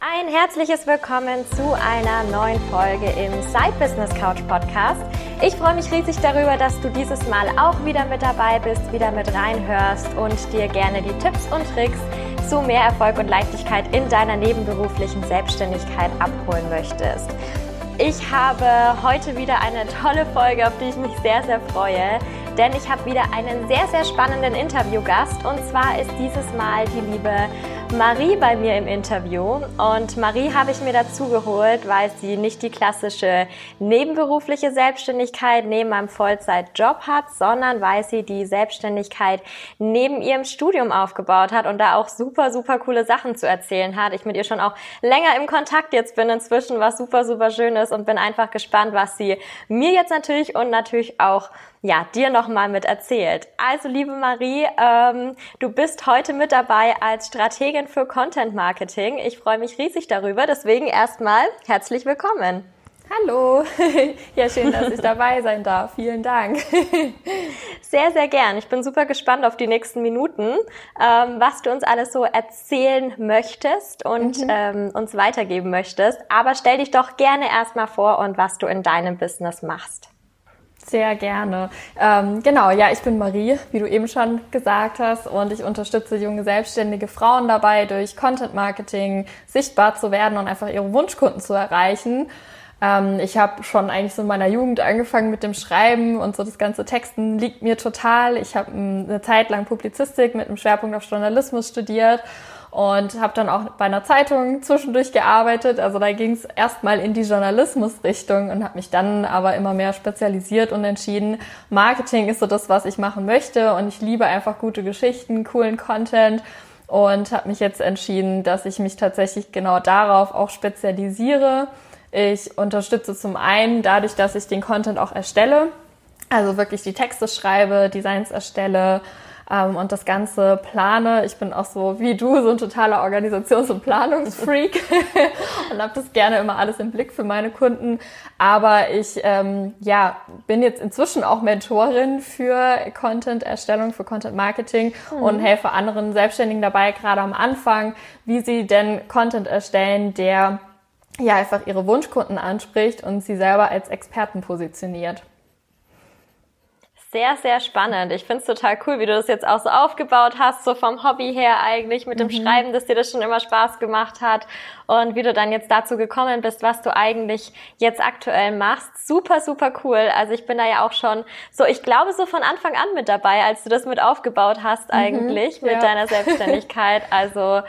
Ein herzliches Willkommen zu einer neuen Folge im Side Business Couch Podcast. Ich freue mich riesig darüber, dass du dieses Mal auch wieder mit dabei bist, wieder mit reinhörst und dir gerne die Tipps und Tricks zu mehr Erfolg und Leichtigkeit in deiner nebenberuflichen Selbstständigkeit abholen möchtest. Ich habe heute wieder eine tolle Folge, auf die ich mich sehr, sehr freue, denn ich habe wieder einen sehr, sehr spannenden Interviewgast und zwar ist dieses Mal die liebe Marie bei mir im Interview. Und Marie habe ich mir dazu geholt, weil sie nicht die klassische nebenberufliche Selbstständigkeit neben einem Vollzeitjob hat, sondern weil sie die Selbstständigkeit neben ihrem Studium aufgebaut hat und da auch super, super coole Sachen zu erzählen hat. Ich mit ihr schon auch länger im Kontakt jetzt bin inzwischen, was super, super schön ist und bin einfach gespannt, was sie mir jetzt natürlich und natürlich auch ja, dir nochmal mit erzählt. Also, liebe Marie, ähm, du bist heute mit dabei als Strategin für Content Marketing. Ich freue mich riesig darüber. Deswegen erstmal herzlich willkommen. Hallo, ja schön, dass ich dabei sein darf. Vielen Dank. Sehr, sehr gern. Ich bin super gespannt auf die nächsten Minuten, ähm, was du uns alles so erzählen möchtest und mhm. ähm, uns weitergeben möchtest. Aber stell dich doch gerne erstmal vor und was du in deinem Business machst. Sehr gerne. Ähm, genau, ja, ich bin Marie, wie du eben schon gesagt hast, und ich unterstütze junge selbstständige Frauen dabei, durch Content Marketing sichtbar zu werden und einfach ihre Wunschkunden zu erreichen. Ähm, ich habe schon eigentlich so in meiner Jugend angefangen mit dem Schreiben und so das ganze Texten liegt mir total. Ich habe eine Zeit lang Publizistik mit einem Schwerpunkt auf Journalismus studiert und habe dann auch bei einer Zeitung zwischendurch gearbeitet. Also da ging es erstmal in die Journalismusrichtung und habe mich dann aber immer mehr spezialisiert und entschieden, Marketing ist so das, was ich machen möchte und ich liebe einfach gute Geschichten, coolen Content und habe mich jetzt entschieden, dass ich mich tatsächlich genau darauf auch spezialisiere. Ich unterstütze zum einen dadurch, dass ich den Content auch erstelle, also wirklich die Texte schreibe, Designs erstelle, ähm, und das Ganze plane. Ich bin auch so wie du, so ein totaler Organisations- und Planungsfreak und habe das gerne immer alles im Blick für meine Kunden. Aber ich ähm, ja, bin jetzt inzwischen auch Mentorin für Content-Erstellung, für Content-Marketing mhm. und helfe anderen Selbstständigen dabei, gerade am Anfang, wie sie denn Content erstellen, der ja einfach ihre Wunschkunden anspricht und sie selber als Experten positioniert. Sehr, sehr spannend. Ich finde es total cool, wie du das jetzt auch so aufgebaut hast, so vom Hobby her eigentlich mit dem mhm. Schreiben, dass dir das schon immer Spaß gemacht hat und wie du dann jetzt dazu gekommen bist, was du eigentlich jetzt aktuell machst. Super, super cool. Also ich bin da ja auch schon so, ich glaube so von Anfang an mit dabei, als du das mit aufgebaut hast mhm. eigentlich mhm, ja. mit deiner Selbstständigkeit. Also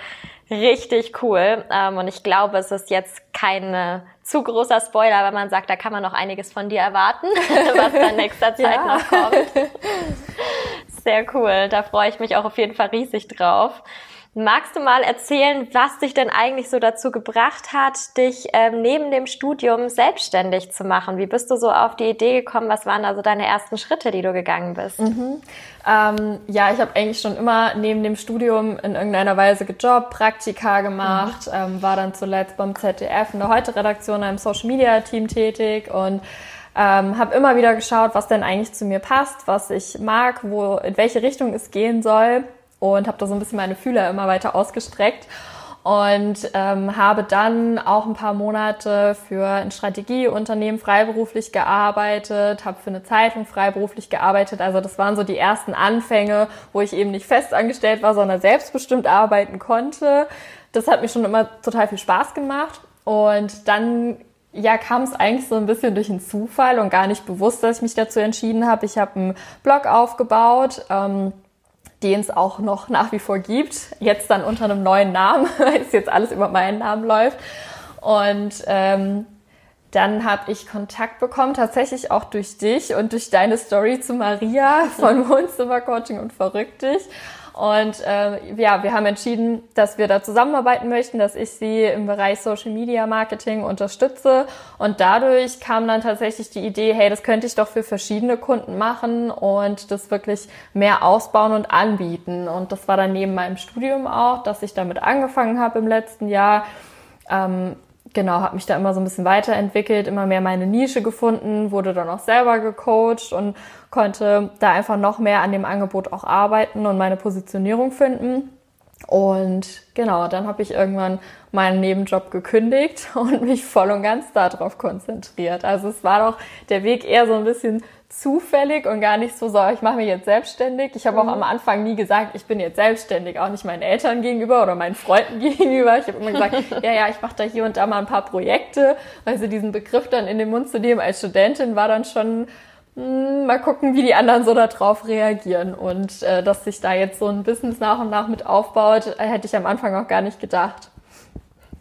richtig cool. Ähm, und ich glaube, es ist jetzt keine zu großer Spoiler, wenn man sagt, da kann man noch einiges von dir erwarten, was dann nächster Zeit ja. noch kommt. Sehr cool, da freue ich mich auch auf jeden Fall riesig drauf. Magst du mal erzählen, was dich denn eigentlich so dazu gebracht hat, dich ähm, neben dem Studium selbstständig zu machen? Wie bist du so auf die Idee gekommen? Was waren da so deine ersten Schritte, die du gegangen bist? Mhm. Ähm, ja, ich habe eigentlich schon immer neben dem Studium in irgendeiner Weise gejobbt, Praktika gemacht, mhm. ähm, war dann zuletzt beim ZDF in der Heute-Redaktion einem Social-Media-Team tätig und ähm, habe immer wieder geschaut, was denn eigentlich zu mir passt, was ich mag, wo in welche Richtung es gehen soll und habe da so ein bisschen meine Fühler immer weiter ausgestreckt und ähm, habe dann auch ein paar Monate für ein Strategieunternehmen freiberuflich gearbeitet, habe für eine Zeitung freiberuflich gearbeitet. Also das waren so die ersten Anfänge, wo ich eben nicht fest angestellt war, sondern selbstbestimmt arbeiten konnte. Das hat mir schon immer total viel Spaß gemacht und dann ja, kam es eigentlich so ein bisschen durch einen Zufall und gar nicht bewusst, dass ich mich dazu entschieden habe. Ich habe einen Blog aufgebaut. Ähm, den es auch noch nach wie vor gibt. Jetzt dann unter einem neuen Namen, weil es jetzt alles über meinen Namen läuft. Und ähm, dann habe ich Kontakt bekommen, tatsächlich auch durch dich und durch deine Story zu Maria von Wohnzimmercoaching und Verrückt dich. Und äh, ja, wir haben entschieden, dass wir da zusammenarbeiten möchten, dass ich sie im Bereich Social Media Marketing unterstütze. Und dadurch kam dann tatsächlich die Idee, hey, das könnte ich doch für verschiedene Kunden machen und das wirklich mehr ausbauen und anbieten. Und das war dann neben meinem Studium auch, dass ich damit angefangen habe im letzten Jahr. Ähm, genau, habe mich da immer so ein bisschen weiterentwickelt, immer mehr meine Nische gefunden, wurde dann auch selber gecoacht und konnte da einfach noch mehr an dem Angebot auch arbeiten und meine Positionierung finden. Und genau, dann habe ich irgendwann meinen Nebenjob gekündigt und mich voll und ganz darauf konzentriert. Also es war doch der Weg eher so ein bisschen zufällig und gar nicht so, so ich mache mich jetzt selbstständig. Ich habe mhm. auch am Anfang nie gesagt, ich bin jetzt selbstständig, auch nicht meinen Eltern gegenüber oder meinen Freunden gegenüber. Ich habe immer gesagt, ja, ja, ich mache da hier und da mal ein paar Projekte. Also diesen Begriff dann in den Mund zu nehmen als Studentin war dann schon mh, hm, mal gucken, wie die anderen so darauf reagieren. Und äh, dass sich da jetzt so ein Business nach und nach mit aufbaut, hätte ich am Anfang auch gar nicht gedacht.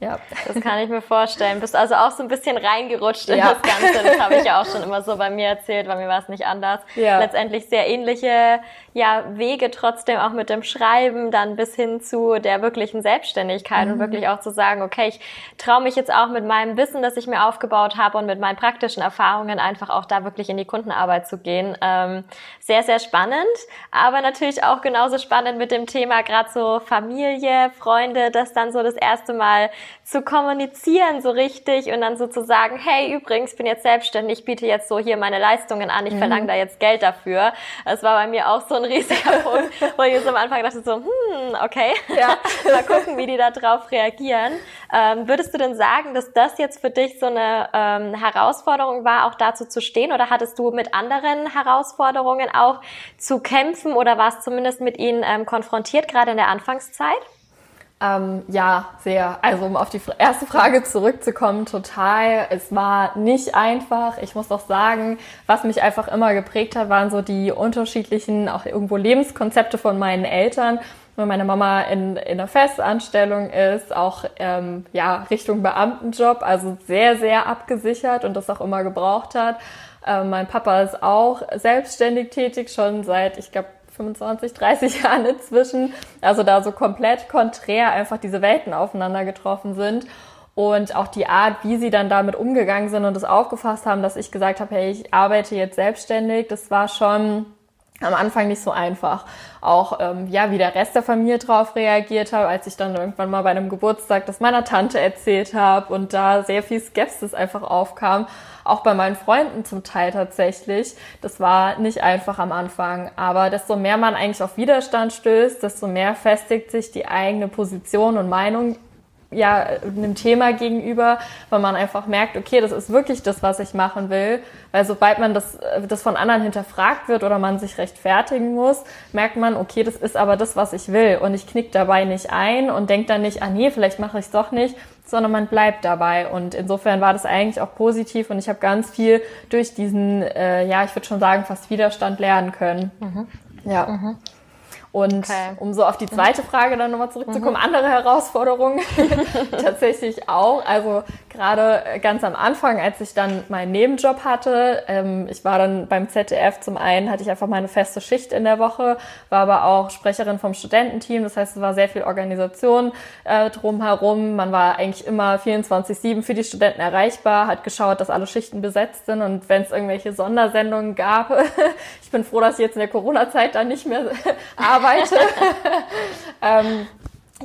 Ja, das kann ich mir vorstellen. Bist also auch so ein bisschen reingerutscht in ja. das Ganze. Das habe ich ja auch schon immer so bei mir erzählt, bei mir war es nicht anders. Ja. Letztendlich sehr ähnliche ja, Wege trotzdem auch mit dem Schreiben dann bis hin zu der wirklichen Selbstständigkeit mhm. und wirklich auch zu sagen, okay, ich traue mich jetzt auch mit meinem Wissen, das ich mir aufgebaut habe und mit meinen praktischen Erfahrungen einfach auch da wirklich in die Kundenarbeit zu gehen. Ähm, sehr, sehr spannend, aber natürlich auch genauso spannend mit dem Thema gerade so Familie, Freunde, das dann so das erste Mal zu kommunizieren so richtig und dann sozusagen, hey, übrigens, bin jetzt selbstständig, ich biete jetzt so hier meine Leistungen an, ich mhm. verlange da jetzt Geld dafür. Das war bei mir auch so ein riesiger Punkt, wo ich jetzt am Anfang dachte so, hm, okay, ja. mal gucken, wie die da drauf reagieren. Ähm, würdest du denn sagen, dass das jetzt für dich so eine ähm, Herausforderung war, auch dazu zu stehen oder hattest du mit anderen Herausforderungen auch zu kämpfen oder warst zumindest mit ihnen ähm, konfrontiert, gerade in der Anfangszeit? Ähm, ja, sehr. Also um auf die erste Frage zurückzukommen, total. Es war nicht einfach. Ich muss auch sagen, was mich einfach immer geprägt hat, waren so die unterschiedlichen, auch irgendwo Lebenskonzepte von meinen Eltern. Wenn meine Mama in, in einer Festanstellung ist, auch ähm, ja Richtung Beamtenjob, also sehr, sehr abgesichert und das auch immer gebraucht hat. Ähm, mein Papa ist auch selbstständig tätig, schon seit, ich glaube, 25, 30 Jahren inzwischen. Also da so komplett konträr einfach diese Welten aufeinander getroffen sind. Und auch die Art, wie sie dann damit umgegangen sind und es aufgefasst haben, dass ich gesagt habe, hey, ich arbeite jetzt selbstständig, das war schon am Anfang nicht so einfach. Auch ähm, ja, wie der Rest der Familie drauf reagiert habe, als ich dann irgendwann mal bei einem Geburtstag das meiner Tante erzählt habe und da sehr viel Skepsis einfach aufkam, auch bei meinen Freunden zum Teil tatsächlich. Das war nicht einfach am Anfang, aber desto mehr man eigentlich auf Widerstand stößt, desto mehr festigt sich die eigene Position und Meinung ja, einem Thema gegenüber, weil man einfach merkt, okay, das ist wirklich das, was ich machen will. Weil sobald man das, das von anderen hinterfragt wird oder man sich rechtfertigen muss, merkt man, okay, das ist aber das, was ich will. Und ich knick dabei nicht ein und denke dann nicht, ah nee, vielleicht mache ich es doch nicht, sondern man bleibt dabei. Und insofern war das eigentlich auch positiv und ich habe ganz viel durch diesen, äh, ja, ich würde schon sagen, fast Widerstand lernen können. Mhm. Ja. Mhm. Und okay. um so auf die zweite Frage dann nochmal zurückzukommen, mhm. andere Herausforderungen tatsächlich auch. Also gerade ganz am Anfang, als ich dann meinen Nebenjob hatte, ähm, ich war dann beim ZDF zum einen, hatte ich einfach meine feste Schicht in der Woche, war aber auch Sprecherin vom Studententeam, das heißt, es war sehr viel Organisation äh, drumherum. Man war eigentlich immer 24-7 für die Studenten erreichbar, hat geschaut, dass alle Schichten besetzt sind und wenn es irgendwelche Sondersendungen gab, ich bin froh, dass ich jetzt in der Corona-Zeit dann nicht mehr arbeite. ähm,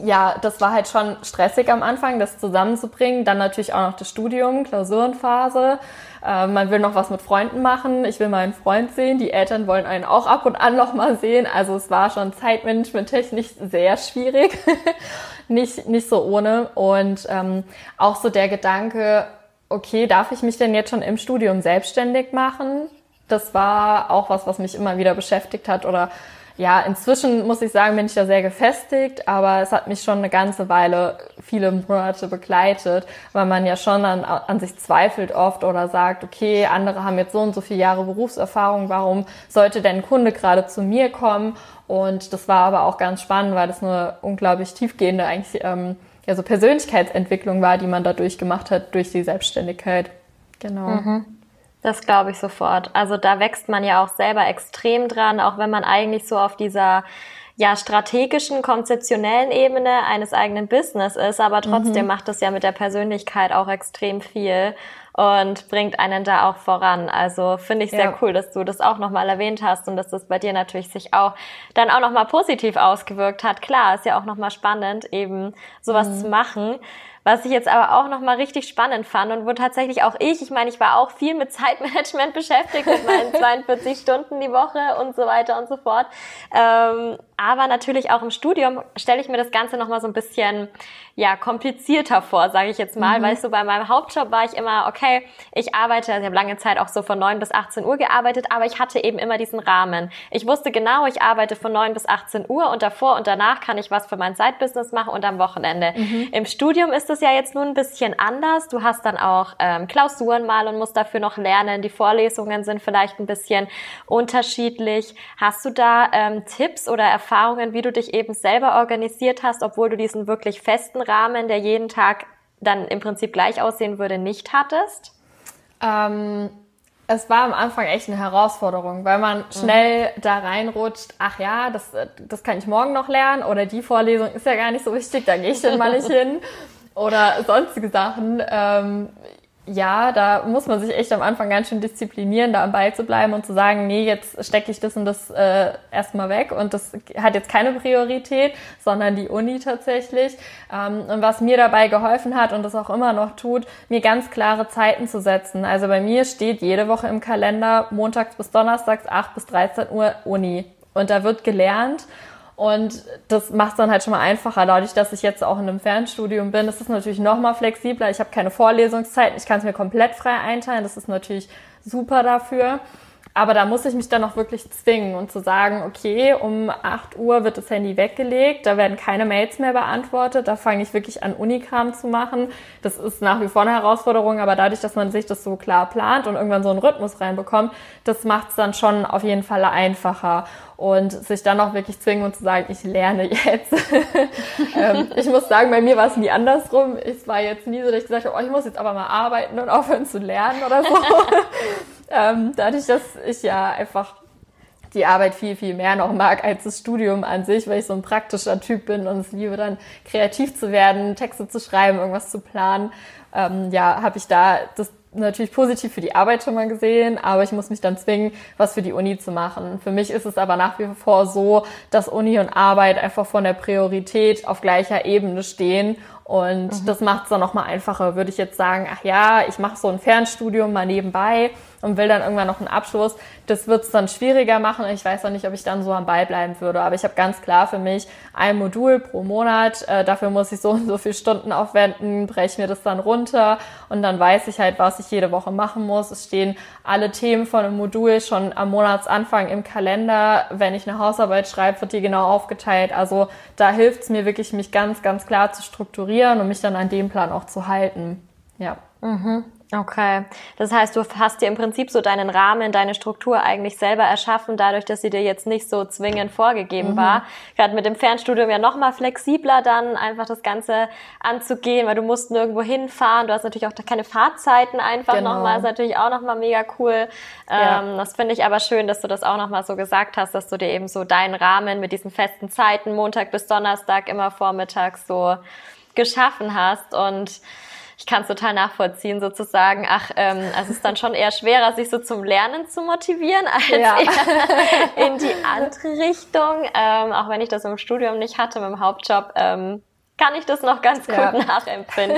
ja, das war halt schon stressig am Anfang, das zusammenzubringen. Dann natürlich auch noch das Studium, Klausurenphase. Äh, man will noch was mit Freunden machen. Ich will meinen Freund sehen. Die Eltern wollen einen auch ab und an noch mal sehen. Also es war schon zeitmanagement-technisch sehr schwierig. nicht, nicht so ohne. Und ähm, auch so der Gedanke, okay, darf ich mich denn jetzt schon im Studium selbstständig machen? Das war auch was, was mich immer wieder beschäftigt hat oder ja, inzwischen muss ich sagen, bin ich da sehr gefestigt, aber es hat mich schon eine ganze Weile, viele Monate begleitet, weil man ja schon an, an sich zweifelt oft oder sagt, okay, andere haben jetzt so und so viele Jahre Berufserfahrung, warum sollte denn ein Kunde gerade zu mir kommen? Und das war aber auch ganz spannend, weil das eine unglaublich tiefgehende eigentlich ähm, ja, so Persönlichkeitsentwicklung war, die man dadurch gemacht hat durch die Selbstständigkeit. Genau. Mhm. Das glaube ich sofort. Also da wächst man ja auch selber extrem dran, auch wenn man eigentlich so auf dieser ja strategischen, konzeptionellen Ebene eines eigenen Business ist, aber trotzdem mhm. macht das ja mit der Persönlichkeit auch extrem viel und bringt einen da auch voran. Also finde ich sehr ja. cool, dass du das auch nochmal erwähnt hast und dass das bei dir natürlich sich auch dann auch nochmal positiv ausgewirkt hat. Klar, ist ja auch nochmal spannend, eben sowas mhm. zu machen. Was ich jetzt aber auch nochmal richtig spannend fand und wo tatsächlich auch ich, ich meine, ich war auch viel mit Zeitmanagement beschäftigt, mit meinen 42 Stunden die Woche und so weiter und so fort. Ähm, aber natürlich auch im Studium stelle ich mir das Ganze nochmal so ein bisschen ja, komplizierter vor, sage ich jetzt mal. Mhm. Weil so bei meinem Hauptjob war ich immer, okay, ich arbeite, also ich habe lange Zeit auch so von 9 bis 18 Uhr gearbeitet, aber ich hatte eben immer diesen Rahmen. Ich wusste genau, ich arbeite von 9 bis 18 Uhr und davor und danach kann ich was für mein Side-Business machen und am Wochenende. Mhm. Im Studium ist es ja jetzt nun ein bisschen anders. Du hast dann auch ähm, Klausuren mal und musst dafür noch lernen. Die Vorlesungen sind vielleicht ein bisschen unterschiedlich. Hast du da ähm, Tipps oder Erfahrungen, wie du dich eben selber organisiert hast, obwohl du diesen wirklich festen Rahmen, der jeden Tag dann im Prinzip gleich aussehen würde, nicht hattest? Ähm, es war am Anfang echt eine Herausforderung, weil man mhm. schnell mhm. da reinrutscht, ach ja, das, das kann ich morgen noch lernen oder die Vorlesung ist ja gar nicht so wichtig, da gehe ich dann mal nicht hin oder sonstige Sachen. Ähm, ja, da muss man sich echt am Anfang ganz schön disziplinieren, da am Ball zu bleiben und zu sagen, nee, jetzt stecke ich das und das äh, erstmal weg und das hat jetzt keine Priorität, sondern die Uni tatsächlich. Ähm, und was mir dabei geholfen hat und das auch immer noch tut, mir ganz klare Zeiten zu setzen. Also bei mir steht jede Woche im Kalender montags bis donnerstags 8 bis 13 Uhr Uni. Und da wird gelernt und das macht es dann halt schon mal einfacher. Dadurch, dass ich jetzt auch in einem Fernstudium bin, ist es natürlich noch mal flexibler. Ich habe keine Vorlesungszeiten, ich kann es mir komplett frei einteilen. Das ist natürlich super dafür. Aber da muss ich mich dann auch wirklich zwingen und zu sagen, okay, um 8 Uhr wird das Handy weggelegt, da werden keine Mails mehr beantwortet, da fange ich wirklich an, Unikram zu machen. Das ist nach wie vor eine Herausforderung, aber dadurch, dass man sich das so klar plant und irgendwann so einen Rhythmus reinbekommt, das macht es dann schon auf jeden Fall einfacher und sich dann auch wirklich zwingen und zu sagen, ich lerne jetzt. ähm, ich muss sagen, bei mir war es nie andersrum. Es war jetzt nie so, dass ich gesagt habe, oh, ich muss jetzt aber mal arbeiten und aufhören zu lernen oder so. ähm, dadurch, dass ich ja einfach die Arbeit viel, viel mehr noch mag als das Studium an sich, weil ich so ein praktischer Typ bin und es liebe dann kreativ zu werden, Texte zu schreiben, irgendwas zu planen. Ähm, ja, habe ich da das natürlich positiv für die Arbeit schon mal gesehen, aber ich muss mich dann zwingen, was für die Uni zu machen. Für mich ist es aber nach wie vor so, dass Uni und Arbeit einfach von der Priorität auf gleicher Ebene stehen und mhm. das macht es dann nochmal einfacher. Würde ich jetzt sagen, ach ja, ich mache so ein Fernstudium mal nebenbei und will dann irgendwann noch einen Abschluss, das wird es dann schwieriger machen. Ich weiß auch nicht, ob ich dann so am Ball bleiben würde. Aber ich habe ganz klar für mich ein Modul pro Monat. Äh, dafür muss ich so und so viele Stunden aufwenden, breche mir das dann runter und dann weiß ich halt, was ich jede Woche machen muss. Es stehen alle Themen von einem Modul schon am Monatsanfang im Kalender. Wenn ich eine Hausarbeit schreibe, wird die genau aufgeteilt. Also da hilft es mir wirklich, mich ganz, ganz klar zu strukturieren und mich dann an dem Plan auch zu halten. Ja. Mhm. Okay. Das heißt, du hast dir im Prinzip so deinen Rahmen, deine Struktur eigentlich selber erschaffen, dadurch, dass sie dir jetzt nicht so zwingend vorgegeben mhm. war. Gerade mit dem Fernstudium ja noch mal flexibler dann einfach das Ganze anzugehen, weil du musst nirgendwo hinfahren. Du hast natürlich auch keine Fahrzeiten einfach genau. nochmal. Ist natürlich auch nochmal mega cool. Ja. Ähm, das finde ich aber schön, dass du das auch nochmal so gesagt hast, dass du dir eben so deinen Rahmen mit diesen festen Zeiten, Montag bis Donnerstag, immer vormittags so geschaffen hast und ich kann es total nachvollziehen, sozusagen. Ach, ähm, also es ist dann schon eher schwerer, sich so zum Lernen zu motivieren, als ja. in die andere Richtung. Ähm, auch wenn ich das im Studium nicht hatte, mit dem Hauptjob, ähm, kann ich das noch ganz gut ja. nachempfinden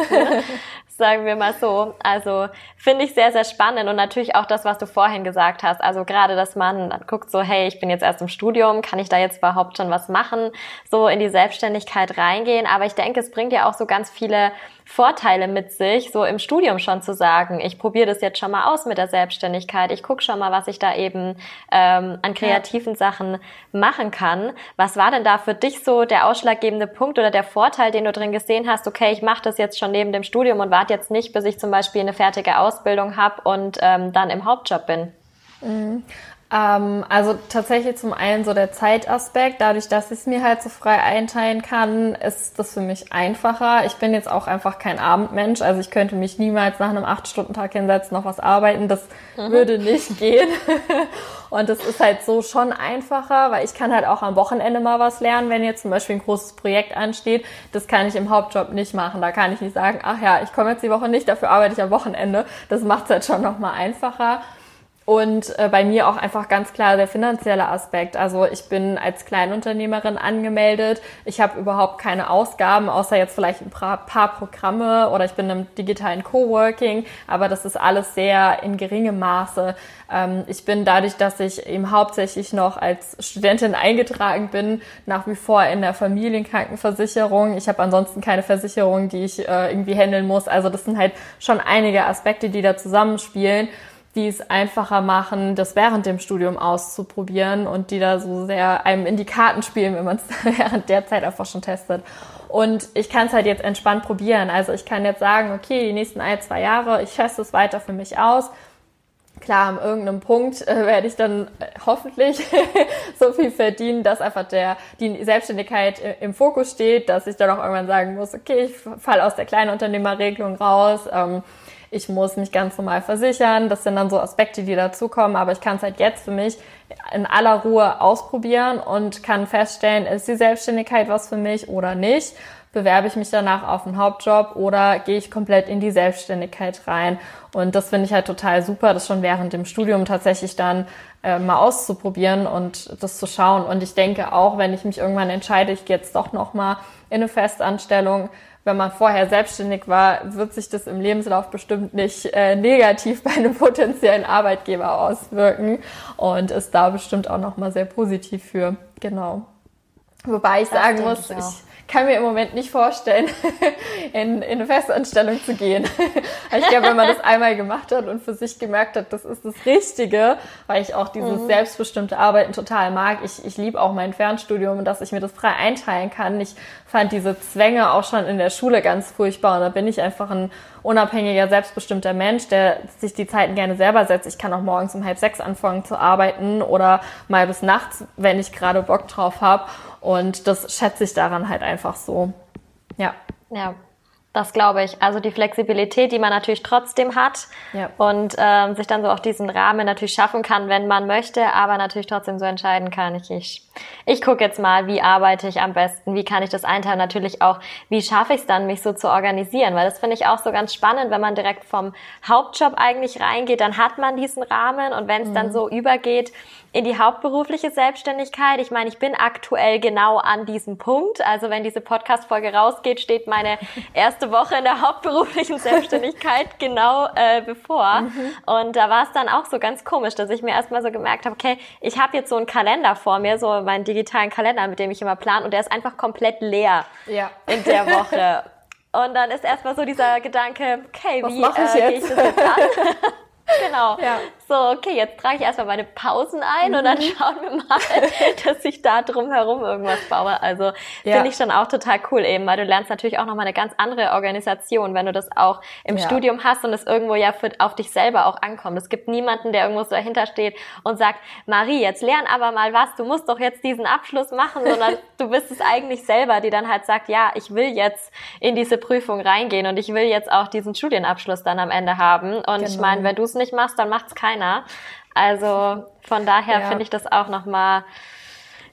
sagen wir mal so. Also finde ich sehr, sehr spannend und natürlich auch das, was du vorhin gesagt hast. Also gerade, dass man dann guckt so, hey, ich bin jetzt erst im Studium, kann ich da jetzt überhaupt schon was machen? So in die Selbstständigkeit reingehen. Aber ich denke, es bringt ja auch so ganz viele Vorteile mit sich, so im Studium schon zu sagen, ich probiere das jetzt schon mal aus mit der Selbstständigkeit, ich gucke schon mal, was ich da eben ähm, an kreativen ja. Sachen machen kann. Was war denn da für dich so der ausschlaggebende Punkt oder der Vorteil, den du drin gesehen hast, okay, ich mache das jetzt schon neben dem Studium und warte jetzt nicht, bis ich zum Beispiel eine fertige Ausbildung habe und ähm, dann im Hauptjob bin? Ähm, also tatsächlich zum einen so der Zeitaspekt. Dadurch, dass ich es mir halt so frei einteilen kann, ist das für mich einfacher. Ich bin jetzt auch einfach kein Abendmensch. Also ich könnte mich niemals nach einem 8-Stunden-Tag hinsetzen, noch was arbeiten. Das mhm. würde nicht gehen. Und das ist halt so schon einfacher, weil ich kann halt auch am Wochenende mal was lernen, wenn jetzt zum Beispiel ein großes Projekt ansteht. Das kann ich im Hauptjob nicht machen. Da kann ich nicht sagen, ach ja, ich komme jetzt die Woche nicht, dafür arbeite ich am Wochenende. Das macht es halt schon nochmal einfacher. Und äh, bei mir auch einfach ganz klar der finanzielle Aspekt. Also ich bin als Kleinunternehmerin angemeldet. Ich habe überhaupt keine Ausgaben, außer jetzt vielleicht ein paar, paar Programme oder ich bin im digitalen Coworking. Aber das ist alles sehr in geringem Maße. Ähm, ich bin dadurch, dass ich eben hauptsächlich noch als Studentin eingetragen bin, nach wie vor in der Familienkrankenversicherung. Ich habe ansonsten keine Versicherung, die ich äh, irgendwie handeln muss. Also das sind halt schon einige Aspekte, die da zusammenspielen die es einfacher machen, das während dem Studium auszuprobieren und die da so sehr einem in die Karten spielen, wenn man es während der Zeit einfach schon testet. Und ich kann es halt jetzt entspannt probieren. Also ich kann jetzt sagen, okay, die nächsten ein, zwei Jahre, ich teste es weiter für mich aus. Klar, an irgendeinem Punkt äh, werde ich dann äh, hoffentlich so viel verdienen, dass einfach der, die Selbstständigkeit äh, im Fokus steht, dass ich dann auch irgendwann sagen muss, okay, ich falle aus der Kleinunternehmerregelung raus. Ähm, ich muss mich ganz normal versichern. Das sind dann so Aspekte, die dazukommen. Aber ich kann es halt jetzt für mich in aller Ruhe ausprobieren und kann feststellen, ist die Selbstständigkeit was für mich oder nicht. Bewerbe ich mich danach auf einen Hauptjob oder gehe ich komplett in die Selbstständigkeit rein? Und das finde ich halt total super, das schon während dem Studium tatsächlich dann äh, mal auszuprobieren und das zu schauen. Und ich denke auch, wenn ich mich irgendwann entscheide, ich gehe jetzt doch nochmal in eine Festanstellung, wenn man vorher selbstständig war, wird sich das im Lebenslauf bestimmt nicht äh, negativ bei einem potenziellen Arbeitgeber auswirken und ist da bestimmt auch nochmal sehr positiv für. Genau. Wobei ich das sagen muss, ich, ich kann mir im Moment nicht vorstellen, in, in eine Festanstellung zu gehen. ich glaube, wenn man das einmal gemacht hat und für sich gemerkt hat, das ist das Richtige, weil ich auch dieses mhm. selbstbestimmte Arbeiten total mag. Ich, ich liebe auch mein Fernstudium und dass ich mir das frei einteilen kann. Ich fand diese Zwänge auch schon in der Schule ganz furchtbar und da bin ich einfach ein unabhängiger, selbstbestimmter Mensch, der sich die Zeiten gerne selber setzt. Ich kann auch morgens um halb sechs anfangen zu arbeiten oder mal bis nachts, wenn ich gerade Bock drauf habe. Und das schätze ich daran halt einfach so. Ja. Ja, das glaube ich. Also die Flexibilität, die man natürlich trotzdem hat ja. und ähm, sich dann so auch diesen Rahmen natürlich schaffen kann, wenn man möchte, aber natürlich trotzdem so entscheiden kann. Ich, ich, ich gucke jetzt mal, wie arbeite ich am besten, wie kann ich das einteilen, natürlich auch, wie schaffe ich es dann, mich so zu organisieren, weil das finde ich auch so ganz spannend, wenn man direkt vom Hauptjob eigentlich reingeht, dann hat man diesen Rahmen und wenn es mhm. dann so übergeht, in die hauptberufliche Selbstständigkeit. Ich meine, ich bin aktuell genau an diesem Punkt. Also wenn diese Podcast-Folge rausgeht, steht meine erste Woche in der hauptberuflichen Selbstständigkeit genau äh, bevor. Mhm. Und da war es dann auch so ganz komisch, dass ich mir erstmal so gemerkt habe, okay, ich habe jetzt so einen Kalender vor mir, so meinen digitalen Kalender, mit dem ich immer plan und der ist einfach komplett leer ja. in der Woche. Und dann ist erstmal so dieser Gedanke, okay, Was wie äh, gehe ich das jetzt an? genau. Ja. So, okay, jetzt trage ich erstmal meine Pausen ein mhm. und dann mhm. schauen wir mal, dass ich da drumherum irgendwas baue. Also ja. finde ich schon auch total cool eben, weil du lernst natürlich auch nochmal eine ganz andere Organisation, wenn du das auch im ja. Studium hast und es irgendwo ja für, auf dich selber auch ankommt. Es gibt niemanden, der irgendwo so dahinter steht und sagt, Marie, jetzt lern aber mal was, du musst doch jetzt diesen Abschluss machen, sondern du bist es eigentlich selber, die dann halt sagt, ja, ich will jetzt in diese Prüfung reingehen und ich will jetzt auch diesen Studienabschluss dann am Ende haben. Und genau. ich meine, wenn du es nicht machst, dann macht's keiner keiner. Also von daher ja. finde ich das auch nochmal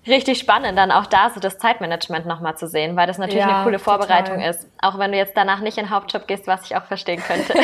richtig spannend, dann auch da so das Zeitmanagement nochmal zu sehen, weil das natürlich ja, eine coole Vorbereitung total. ist. Auch wenn du jetzt danach nicht in den Hauptjob gehst, was ich auch verstehen könnte.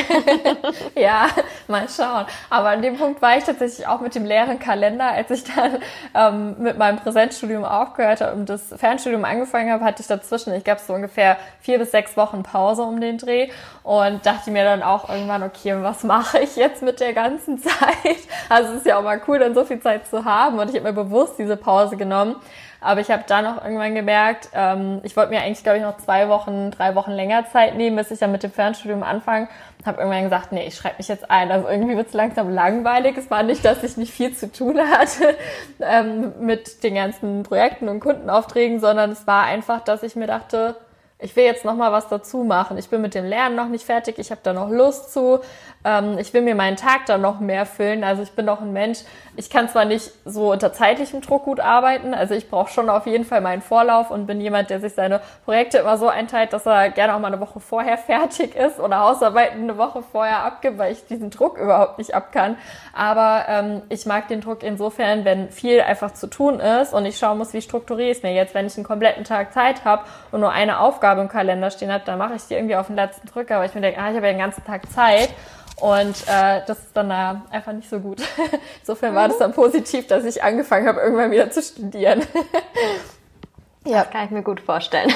ja, mal schauen. Aber an dem Punkt war ich tatsächlich auch mit dem leeren Kalender, als ich dann ähm, mit meinem Präsenzstudium aufgehört habe und das Fernstudium angefangen habe, hatte ich dazwischen, ich glaube so ungefähr vier bis sechs Wochen Pause um den Dreh und dachte mir dann auch irgendwann, okay, was mache ich jetzt mit der ganzen Zeit? Also es ist ja auch mal cool, dann so viel Zeit zu haben und ich habe mir bewusst diese Pause genommen genommen. Aber ich habe dann auch irgendwann gemerkt, ähm, ich wollte mir eigentlich, glaube ich, noch zwei Wochen, drei Wochen länger Zeit nehmen, bis ich dann mit dem Fernstudium anfange. Habe irgendwann gesagt, nee, ich schreibe mich jetzt ein. Also irgendwie wird es langsam langweilig. Es war nicht, dass ich nicht viel zu tun hatte ähm, mit den ganzen Projekten und Kundenaufträgen, sondern es war einfach, dass ich mir dachte, ich will jetzt noch mal was dazu machen. Ich bin mit dem Lernen noch nicht fertig. Ich habe da noch Lust zu. Ähm, ich will mir meinen Tag da noch mehr füllen. Also ich bin doch ein Mensch. Ich kann zwar nicht so unter zeitlichem Druck gut arbeiten. Also ich brauche schon auf jeden Fall meinen Vorlauf und bin jemand, der sich seine Projekte immer so einteilt, dass er gerne auch mal eine Woche vorher fertig ist oder Hausarbeiten eine Woche vorher abgibt, weil ich diesen Druck überhaupt nicht ab kann. Aber ähm, ich mag den Druck insofern, wenn viel einfach zu tun ist und ich schauen muss, wie strukturiere ich es mir jetzt, wenn ich einen kompletten Tag Zeit habe und nur eine Aufgabe Aufgabe im Kalender stehen habe, dann mache ich die irgendwie auf den letzten Drücker, weil ich mir denke, ah, ich habe ja den ganzen Tag Zeit. Und äh, das ist dann äh, einfach nicht so gut. Insofern war das dann positiv, dass ich angefangen habe, irgendwann wieder zu studieren. ja. Das kann ich mir gut vorstellen.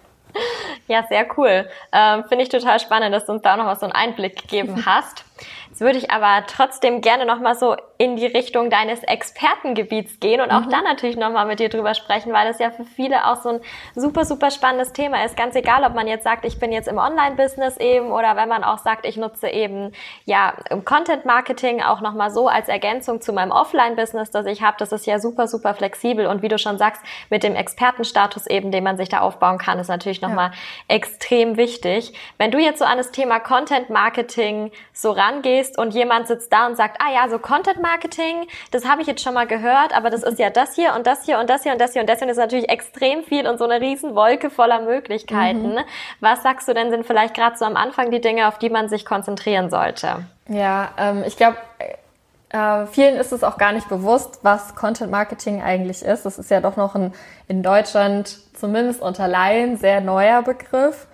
ja, sehr cool. Ähm, Finde ich total spannend, dass du uns da noch mal so einen Einblick gegeben hast. Jetzt würde ich aber trotzdem gerne noch mal so in die Richtung deines Expertengebiets gehen und auch mhm. dann natürlich noch mal mit dir drüber sprechen, weil das ja für viele auch so ein super, super spannendes Thema ist. Ganz egal, ob man jetzt sagt, ich bin jetzt im Online-Business eben oder wenn man auch sagt, ich nutze eben ja Content-Marketing auch noch mal so als Ergänzung zu meinem Offline-Business, das ich habe. Das ist ja super, super flexibel und wie du schon sagst, mit dem Expertenstatus eben, den man sich da aufbauen kann, ist natürlich noch ja. extrem wichtig. Wenn du jetzt so an das Thema Content-Marketing so rangehst und jemand sitzt da und sagt, ah ja, so Content Marketing, das habe ich jetzt schon mal gehört, aber das ist ja das hier und das hier und das hier und das hier und das hier und das ist natürlich extrem viel und so eine riesen Wolke voller Möglichkeiten. Mhm. Was sagst du denn sind vielleicht gerade so am Anfang die Dinge, auf die man sich konzentrieren sollte? Ja, ähm, ich glaube, äh, vielen ist es auch gar nicht bewusst, was Content Marketing eigentlich ist. Das ist ja doch noch ein in Deutschland zumindest unter Laien sehr neuer Begriff.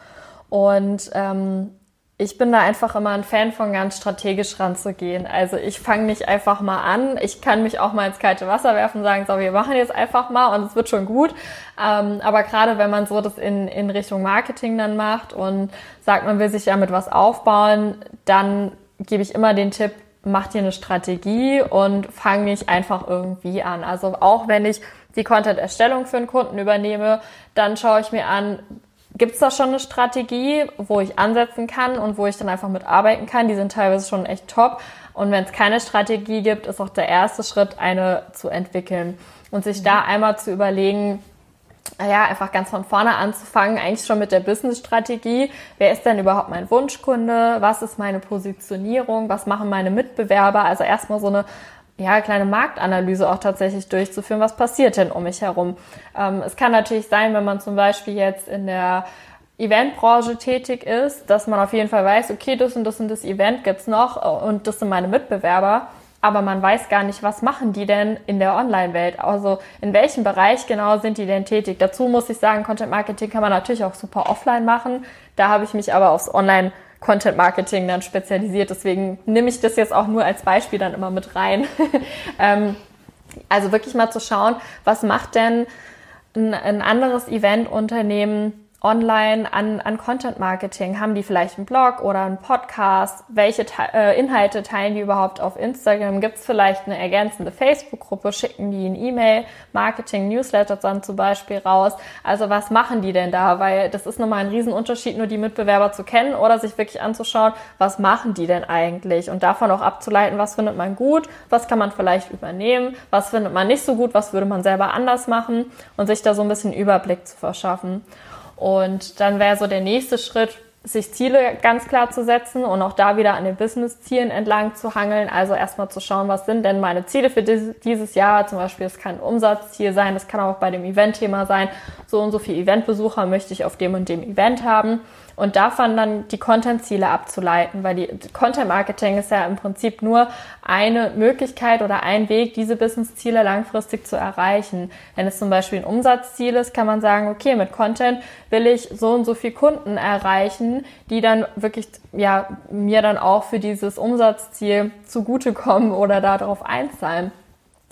Und ähm, ich bin da einfach immer ein Fan von ganz strategisch ranzugehen. Also ich fange nicht einfach mal an. Ich kann mich auch mal ins kalte Wasser werfen und sagen, so, wir machen jetzt einfach mal und es wird schon gut. Ähm, aber gerade wenn man so das in, in Richtung Marketing dann macht und sagt, man will sich ja mit was aufbauen, dann gebe ich immer den Tipp, mach dir eine Strategie und fang nicht einfach irgendwie an. Also auch wenn ich die Content-Erstellung für einen Kunden übernehme, dann schaue ich mir an, Gibt es da schon eine Strategie, wo ich ansetzen kann und wo ich dann einfach mitarbeiten kann? Die sind teilweise schon echt top. Und wenn es keine Strategie gibt, ist auch der erste Schritt, eine zu entwickeln und sich mhm. da einmal zu überlegen, ja, einfach ganz von vorne anzufangen, eigentlich schon mit der Business-Strategie. Wer ist denn überhaupt mein Wunschkunde? Was ist meine Positionierung? Was machen meine Mitbewerber? Also erstmal so eine ja, kleine Marktanalyse auch tatsächlich durchzuführen. Was passiert denn um mich herum? Ähm, es kann natürlich sein, wenn man zum Beispiel jetzt in der Eventbranche tätig ist, dass man auf jeden Fall weiß, okay, das und das und das Event gibt's noch und das sind meine Mitbewerber. Aber man weiß gar nicht, was machen die denn in der Online-Welt? Also in welchem Bereich genau sind die denn tätig? Dazu muss ich sagen, Content Marketing kann man natürlich auch super offline machen. Da habe ich mich aber aufs Online Content Marketing dann spezialisiert. Deswegen nehme ich das jetzt auch nur als Beispiel dann immer mit rein. ähm, also wirklich mal zu schauen, was macht denn ein, ein anderes Eventunternehmen online an, an Content Marketing? Haben die vielleicht einen Blog oder einen Podcast? Welche äh, Inhalte teilen die überhaupt auf Instagram? Gibt es vielleicht eine ergänzende Facebook-Gruppe? Schicken die ein E-Mail, Marketing, Newsletter dann zum Beispiel raus? Also was machen die denn da? Weil das ist nochmal ein Riesenunterschied, nur die Mitbewerber zu kennen oder sich wirklich anzuschauen, was machen die denn eigentlich? Und davon auch abzuleiten, was findet man gut, was kann man vielleicht übernehmen, was findet man nicht so gut, was würde man selber anders machen und sich da so ein bisschen Überblick zu verschaffen. Und dann wäre so der nächste Schritt, sich Ziele ganz klar zu setzen und auch da wieder an den Business-Zielen entlang zu hangeln. Also erstmal zu schauen, was sind denn meine Ziele für dieses Jahr? Zum Beispiel, es kann ein Umsatzziel sein, das kann auch bei dem Event-Thema sein. So und so viele Eventbesucher möchte ich auf dem und dem Event haben und davon dann die Content-Ziele abzuleiten, weil die Content-Marketing ist ja im Prinzip nur eine Möglichkeit oder ein Weg, diese Business-Ziele langfristig zu erreichen. Wenn es zum Beispiel ein Umsatzziel ist, kann man sagen, okay, mit Content will ich so und so viel Kunden erreichen, die dann wirklich, ja, mir dann auch für dieses Umsatzziel zugutekommen oder darauf einzahlen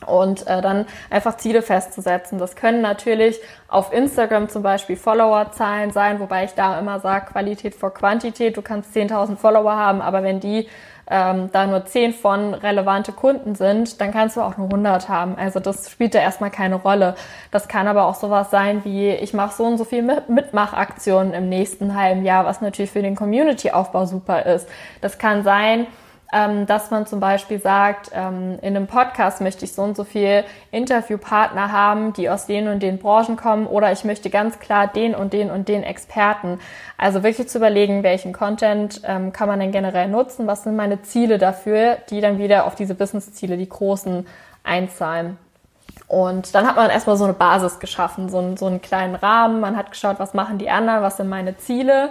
und äh, dann einfach Ziele festzusetzen. Das können natürlich auf Instagram zum Beispiel Followerzahlen sein, wobei ich da immer sage, Qualität vor Quantität. Du kannst 10.000 Follower haben, aber wenn die ähm, da nur 10 von relevante Kunden sind, dann kannst du auch nur 100 haben. Also das spielt da erstmal keine Rolle. Das kann aber auch sowas sein wie, ich mache so und so viel Mitmachaktionen im nächsten halben Jahr, was natürlich für den Community-Aufbau super ist. Das kann sein, ähm, dass man zum Beispiel sagt, ähm, in einem Podcast möchte ich so und so viel Interviewpartner haben, die aus den und den Branchen kommen oder ich möchte ganz klar den und den und den Experten. Also wirklich zu überlegen, welchen Content ähm, kann man denn generell nutzen, was sind meine Ziele dafür, die dann wieder auf diese Business-Ziele, die großen, einzahlen. Und dann hat man erstmal so eine Basis geschaffen, so einen, so einen kleinen Rahmen. Man hat geschaut, was machen die anderen, was sind meine Ziele.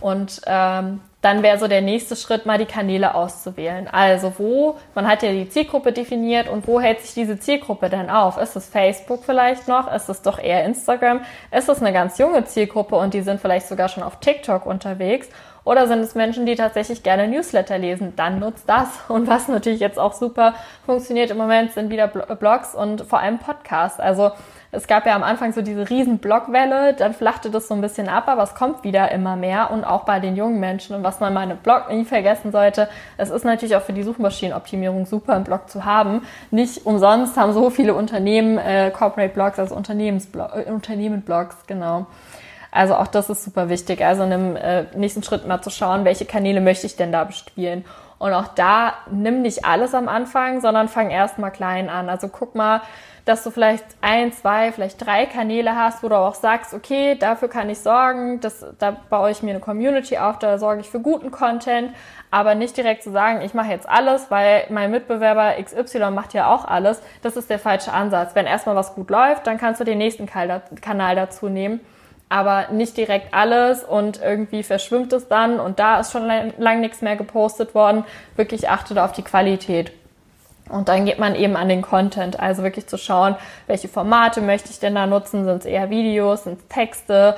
Und ähm, dann wäre so der nächste Schritt, mal die Kanäle auszuwählen. Also wo, man hat ja die Zielgruppe definiert und wo hält sich diese Zielgruppe denn auf? Ist es Facebook vielleicht noch? Ist es doch eher Instagram? Ist es eine ganz junge Zielgruppe und die sind vielleicht sogar schon auf TikTok unterwegs? Oder sind es Menschen, die tatsächlich gerne Newsletter lesen? Dann nutzt das. Und was natürlich jetzt auch super funktioniert im Moment, sind wieder Blogs und vor allem Podcasts. Also es gab ja am Anfang so diese riesen Blogwelle, dann flachte das so ein bisschen ab, aber es kommt wieder immer mehr und auch bei den jungen Menschen. Und was man bei einem Blog nie vergessen sollte, es ist natürlich auch für die Suchmaschinenoptimierung super, einen Blog zu haben. Nicht umsonst haben so viele Unternehmen äh, Corporate Blogs, also Unternehmensblog, äh, Unternehmenblogs, genau. Also auch das ist super wichtig. Also in einem äh, nächsten Schritt mal zu schauen, welche Kanäle möchte ich denn da bespielen. Und auch da nimm nicht alles am Anfang, sondern fang erst mal klein an. Also guck mal, dass du vielleicht ein, zwei, vielleicht drei Kanäle hast, wo du auch sagst, okay, dafür kann ich sorgen, dass, da baue ich mir eine Community auf, da sorge ich für guten Content, aber nicht direkt zu sagen, ich mache jetzt alles, weil mein Mitbewerber XY macht ja auch alles. Das ist der falsche Ansatz. Wenn erstmal was gut läuft, dann kannst du den nächsten Kanal dazu nehmen aber nicht direkt alles und irgendwie verschwimmt es dann und da ist schon lang, lang nichts mehr gepostet worden. Wirklich achtet auf die Qualität. Und dann geht man eben an den Content, also wirklich zu schauen, welche Formate möchte ich denn da nutzen? Sind es eher Videos, sind es Texte?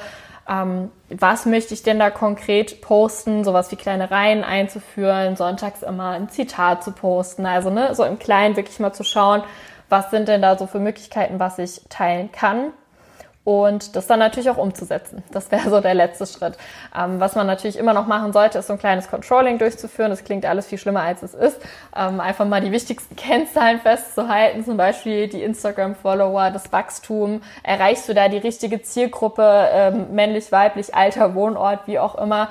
Ähm, was möchte ich denn da konkret posten? Sowas wie kleine Reihen einzuführen, sonntags immer ein Zitat zu posten. Also ne, so im Kleinen wirklich mal zu schauen, was sind denn da so für Möglichkeiten, was ich teilen kann und das dann natürlich auch umzusetzen. Das wäre so der letzte Schritt. Ähm, was man natürlich immer noch machen sollte, ist so ein kleines Controlling durchzuführen. Das klingt alles viel schlimmer, als es ist. Ähm, einfach mal die wichtigsten Kennzahlen festzuhalten, zum Beispiel die Instagram-Follower, das Wachstum. Erreichst du da die richtige Zielgruppe, ähm, männlich, weiblich, Alter, Wohnort, wie auch immer.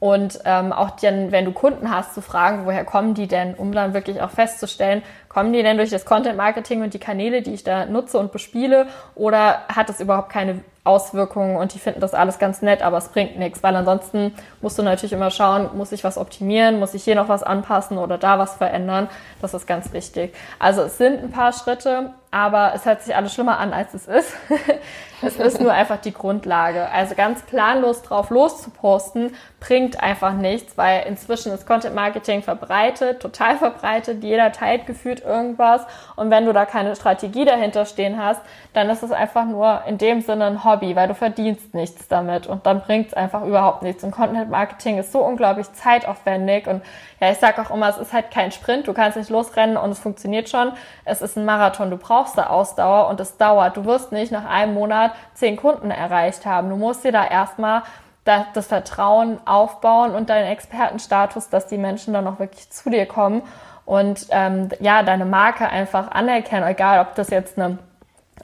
Und ähm, auch dann, wenn du Kunden hast, zu fragen, woher kommen die denn, um dann wirklich auch festzustellen, kommen die denn durch das Content Marketing und die Kanäle, die ich da nutze und bespiele, oder hat es überhaupt keine Auswirkungen und die finden das alles ganz nett, aber es bringt nichts, weil ansonsten musst du natürlich immer schauen, muss ich was optimieren, muss ich hier noch was anpassen oder da was verändern. Das ist ganz wichtig. Also es sind ein paar Schritte, aber es hört sich alles schlimmer an, als es ist. es ist nur einfach die Grundlage. Also ganz planlos drauf loszuposten, bringt einfach nichts, weil inzwischen ist Content Marketing verbreitet, total verbreitet. Jeder teilt gefühlt irgendwas. Und wenn du da keine Strategie dahinter stehen hast, dann ist es einfach nur in dem Sinne ein Hobby, weil du verdienst nichts damit. Und dann bringt es einfach überhaupt nichts. Und Content Marketing ist so unglaublich zeitaufwendig. Und ja, ich sage auch immer, es ist halt kein Sprint. Du kannst nicht losrennen und es funktioniert schon. Es ist ein Marathon. Du brauchst du Ausdauer und es dauert. Du wirst nicht nach einem Monat zehn Kunden erreicht haben. Du musst dir da erstmal das Vertrauen aufbauen und deinen Expertenstatus, dass die Menschen dann auch wirklich zu dir kommen und ähm, ja, deine Marke einfach anerkennen, egal ob das jetzt eine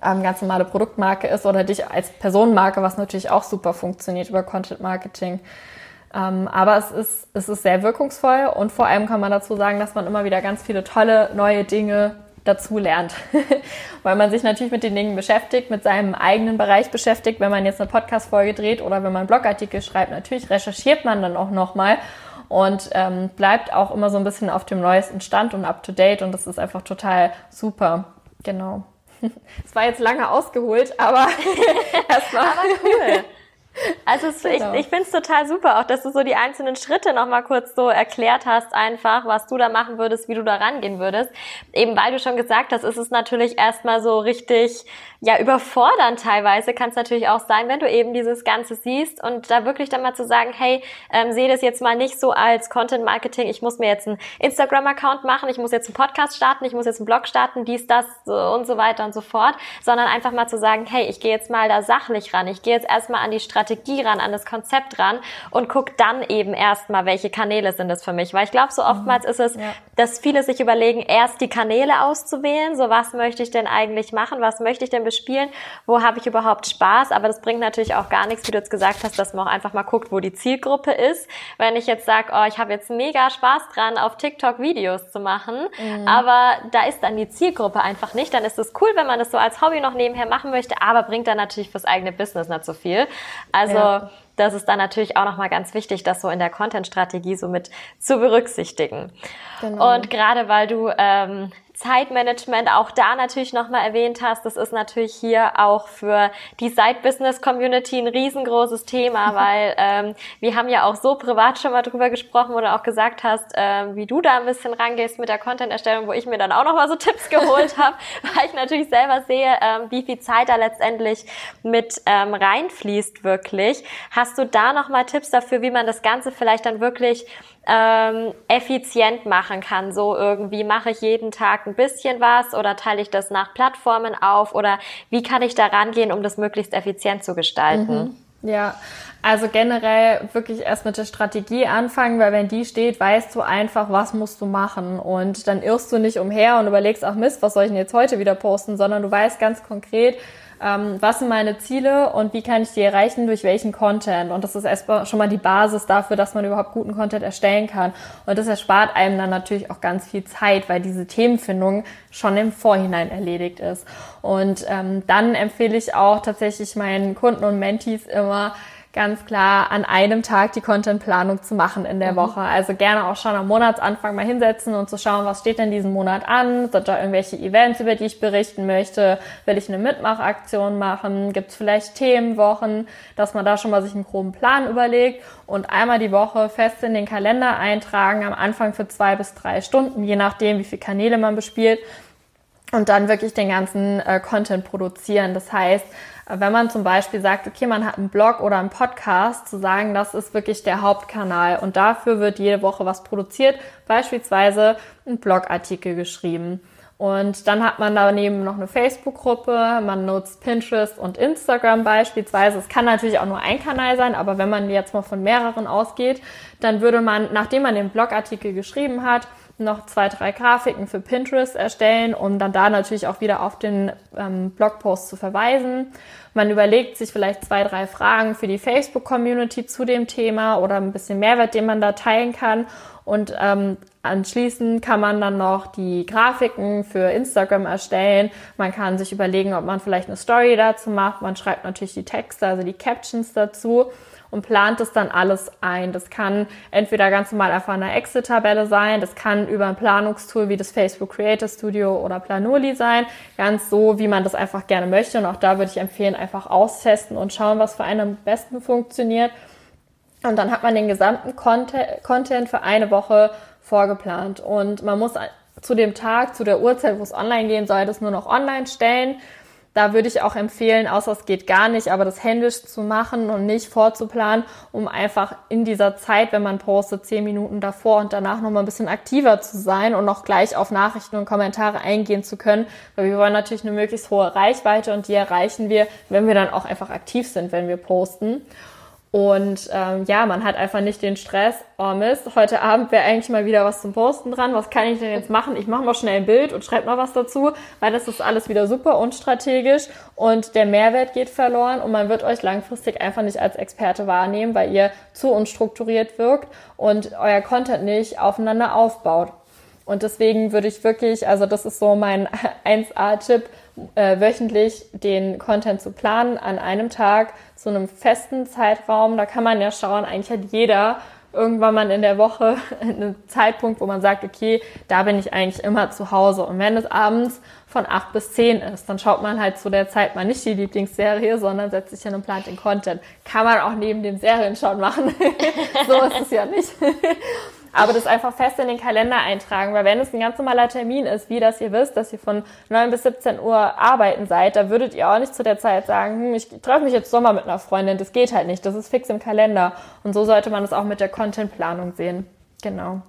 ähm, ganz normale Produktmarke ist oder dich als Personenmarke, was natürlich auch super funktioniert über Content Marketing. Ähm, aber es ist, es ist sehr wirkungsvoll und vor allem kann man dazu sagen, dass man immer wieder ganz viele tolle neue Dinge dazu lernt. Weil man sich natürlich mit den Dingen beschäftigt, mit seinem eigenen Bereich beschäftigt. Wenn man jetzt eine Podcast-Folge dreht oder wenn man einen Blogartikel schreibt, natürlich recherchiert man dann auch nochmal und ähm, bleibt auch immer so ein bisschen auf dem neuesten Stand und up to date und das ist einfach total super. Genau. Es war jetzt lange ausgeholt, aber erstmal. aber cool. Also es, genau. ich, ich finde es total super, auch dass du so die einzelnen Schritte nochmal kurz so erklärt hast, einfach, was du da machen würdest, wie du da rangehen würdest. Eben weil du schon gesagt hast, ist es natürlich erstmal so richtig, ja, überfordern teilweise. Kann es natürlich auch sein, wenn du eben dieses Ganze siehst und da wirklich dann mal zu sagen, hey, ähm, sehe das jetzt mal nicht so als Content Marketing, ich muss mir jetzt einen Instagram-Account machen, ich muss jetzt einen Podcast starten, ich muss jetzt einen Blog starten, dies, das so und so weiter und so fort, sondern einfach mal zu sagen, hey, ich gehe jetzt mal da sachlich ran, ich gehe jetzt erstmal an die Strategie Strategie ran, an das Konzept ran und guck dann eben erstmal, welche Kanäle sind es für mich. Weil ich glaube, so oftmals mhm. ist es, ja. Dass viele sich überlegen, erst die Kanäle auszuwählen. So, was möchte ich denn eigentlich machen? Was möchte ich denn bespielen? Wo habe ich überhaupt Spaß? Aber das bringt natürlich auch gar nichts, wie du jetzt gesagt hast, dass man auch einfach mal guckt, wo die Zielgruppe ist. Wenn ich jetzt sage, oh, ich habe jetzt mega Spaß dran, auf TikTok Videos zu machen, mhm. aber da ist dann die Zielgruppe einfach nicht, dann ist es cool, wenn man das so als Hobby noch nebenher machen möchte, aber bringt dann natürlich fürs eigene Business nicht so viel. Also ja. Das ist dann natürlich auch nochmal ganz wichtig, das so in der Content-Strategie so mit zu berücksichtigen. Genau. Und gerade weil du ähm, Zeitmanagement auch da natürlich nochmal erwähnt hast. Das ist natürlich hier auch für die Side-Business-Community ein riesengroßes Thema, weil ähm, wir haben ja auch so privat schon mal drüber gesprochen, wo du auch gesagt hast, ähm, wie du da ein bisschen rangehst mit der Content-Erstellung, wo ich mir dann auch nochmal so Tipps geholt habe, weil ich natürlich selber sehe, ähm, wie viel Zeit da letztendlich mit ähm, reinfließt wirklich. Hast du da nochmal Tipps dafür, wie man das Ganze vielleicht dann wirklich ähm, effizient machen kann. So irgendwie mache ich jeden Tag ein bisschen was oder teile ich das nach Plattformen auf oder wie kann ich da rangehen, um das möglichst effizient zu gestalten? Mhm. Ja, also generell wirklich erst mit der Strategie anfangen, weil wenn die steht, weißt du einfach, was musst du machen und dann irrst du nicht umher und überlegst, ach Mist, was soll ich denn jetzt heute wieder posten, sondern du weißt ganz konkret, ähm, was sind meine Ziele und wie kann ich die erreichen, durch welchen Content. Und das ist erstmal schon mal die Basis dafür, dass man überhaupt guten Content erstellen kann. Und das erspart einem dann natürlich auch ganz viel Zeit, weil diese Themenfindung schon im Vorhinein erledigt ist. Und ähm, dann empfehle ich auch tatsächlich meinen Kunden und Mentees immer, ganz klar an einem Tag die Contentplanung zu machen in der mhm. Woche. Also gerne auch schon am Monatsanfang mal hinsetzen und zu schauen, was steht denn diesen Monat an? Sind da irgendwelche Events, über die ich berichten möchte? Will ich eine Mitmachaktion machen? Gibt es vielleicht Themenwochen, dass man da schon mal sich einen groben Plan überlegt und einmal die Woche fest in den Kalender eintragen, am Anfang für zwei bis drei Stunden, je nachdem, wie viele Kanäle man bespielt und dann wirklich den ganzen äh, Content produzieren. Das heißt, wenn man zum Beispiel sagt, okay, man hat einen Blog oder einen Podcast, zu sagen, das ist wirklich der Hauptkanal und dafür wird jede Woche was produziert, beispielsweise ein Blogartikel geschrieben. Und dann hat man daneben noch eine Facebook-Gruppe, man nutzt Pinterest und Instagram beispielsweise. Es kann natürlich auch nur ein Kanal sein, aber wenn man jetzt mal von mehreren ausgeht, dann würde man, nachdem man den Blogartikel geschrieben hat, noch zwei, drei Grafiken für Pinterest erstellen, um dann da natürlich auch wieder auf den ähm, Blogpost zu verweisen. Man überlegt sich vielleicht zwei, drei Fragen für die Facebook-Community zu dem Thema oder ein bisschen Mehrwert, den man da teilen kann. Und ähm, anschließend kann man dann noch die Grafiken für Instagram erstellen. Man kann sich überlegen, ob man vielleicht eine Story dazu macht. Man schreibt natürlich die Texte, also die Captions dazu und plant es dann alles ein. Das kann entweder ganz normal einfach eine Excel-Tabelle sein, das kann über ein Planungstool wie das Facebook Creator Studio oder Planoli sein, ganz so, wie man das einfach gerne möchte. Und auch da würde ich empfehlen, einfach austesten und schauen, was für einen am besten funktioniert. Und dann hat man den gesamten Content für eine Woche vorgeplant. Und man muss zu dem Tag, zu der Uhrzeit, wo es online gehen soll, das nur noch online stellen. Da würde ich auch empfehlen, außer es geht gar nicht, aber das händisch zu machen und nicht vorzuplanen, um einfach in dieser Zeit, wenn man postet, zehn Minuten davor und danach nochmal ein bisschen aktiver zu sein und noch gleich auf Nachrichten und Kommentare eingehen zu können, weil wir wollen natürlich eine möglichst hohe Reichweite und die erreichen wir, wenn wir dann auch einfach aktiv sind, wenn wir posten. Und ähm, ja, man hat einfach nicht den Stress, oh Mist, heute Abend wäre eigentlich mal wieder was zum Posten dran. Was kann ich denn jetzt machen? Ich mache mal schnell ein Bild und schreibe mal was dazu, weil das ist alles wieder super unstrategisch und der Mehrwert geht verloren und man wird euch langfristig einfach nicht als Experte wahrnehmen, weil ihr zu unstrukturiert wirkt und euer Content nicht aufeinander aufbaut. Und deswegen würde ich wirklich, also das ist so mein 1A-Tipp, äh, wöchentlich den Content zu planen an einem Tag zu einem festen Zeitraum. Da kann man ja schauen, eigentlich hat jeder irgendwann mal in der Woche einen Zeitpunkt, wo man sagt, okay, da bin ich eigentlich immer zu Hause. Und wenn es abends von acht bis zehn ist, dann schaut man halt zu der Zeit mal nicht die Lieblingsserie, sondern setzt sich hin und plant den Content. Kann man auch neben dem Serienschauen machen. so ist es ja nicht. Aber das einfach fest in den Kalender eintragen, weil wenn es ein ganz normaler Termin ist, wie das ihr wisst, dass ihr von 9 bis 17 Uhr arbeiten seid, da würdet ihr auch nicht zu der Zeit sagen, hm, ich treffe mich jetzt Sommer mit einer Freundin. Das geht halt nicht. Das ist fix im Kalender. Und so sollte man es auch mit der Contentplanung sehen. Genau.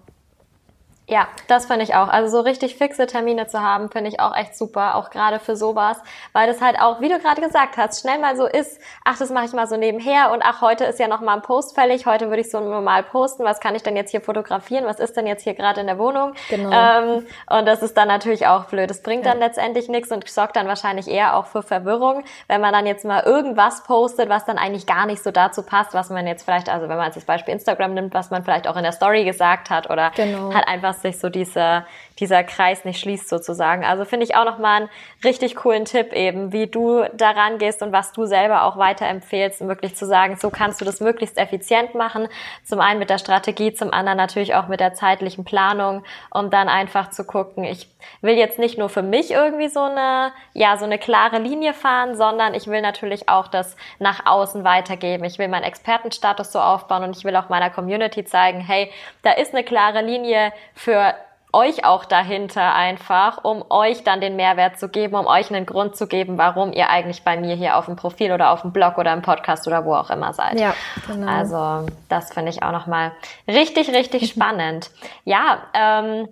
Ja, das finde ich auch. Also so richtig fixe Termine zu haben, finde ich auch echt super, auch gerade für sowas, weil das halt auch, wie du gerade gesagt hast, schnell mal so ist, ach, das mache ich mal so nebenher und ach, heute ist ja noch mal ein Post fällig, heute würde ich so normal posten, was kann ich denn jetzt hier fotografieren, was ist denn jetzt hier gerade in der Wohnung? Genau. Ähm, und das ist dann natürlich auch blöd. Das bringt ja. dann letztendlich nichts und sorgt dann wahrscheinlich eher auch für Verwirrung, wenn man dann jetzt mal irgendwas postet, was dann eigentlich gar nicht so dazu passt, was man jetzt vielleicht, also wenn man jetzt das Beispiel Instagram nimmt, was man vielleicht auch in der Story gesagt hat oder genau. halt einfach sich so diese, dieser Kreis nicht schließt sozusagen. Also finde ich auch nochmal einen richtig coolen Tipp eben, wie du daran gehst und was du selber auch weiterempfehlst, um wirklich zu sagen, so kannst du das möglichst effizient machen. Zum einen mit der Strategie, zum anderen natürlich auch mit der zeitlichen Planung, um dann einfach zu gucken, ich will jetzt nicht nur für mich irgendwie so eine, ja, so eine klare Linie fahren, sondern ich will natürlich auch das nach außen weitergeben. Ich will meinen Expertenstatus so aufbauen und ich will auch meiner Community zeigen, hey, da ist eine klare Linie für euch auch dahinter einfach, um euch dann den Mehrwert zu geben, um euch einen Grund zu geben, warum ihr eigentlich bei mir hier auf dem Profil oder auf dem Blog oder im Podcast oder wo auch immer seid. Ja, genau. Also das finde ich auch nochmal richtig, richtig spannend. Ja, ähm,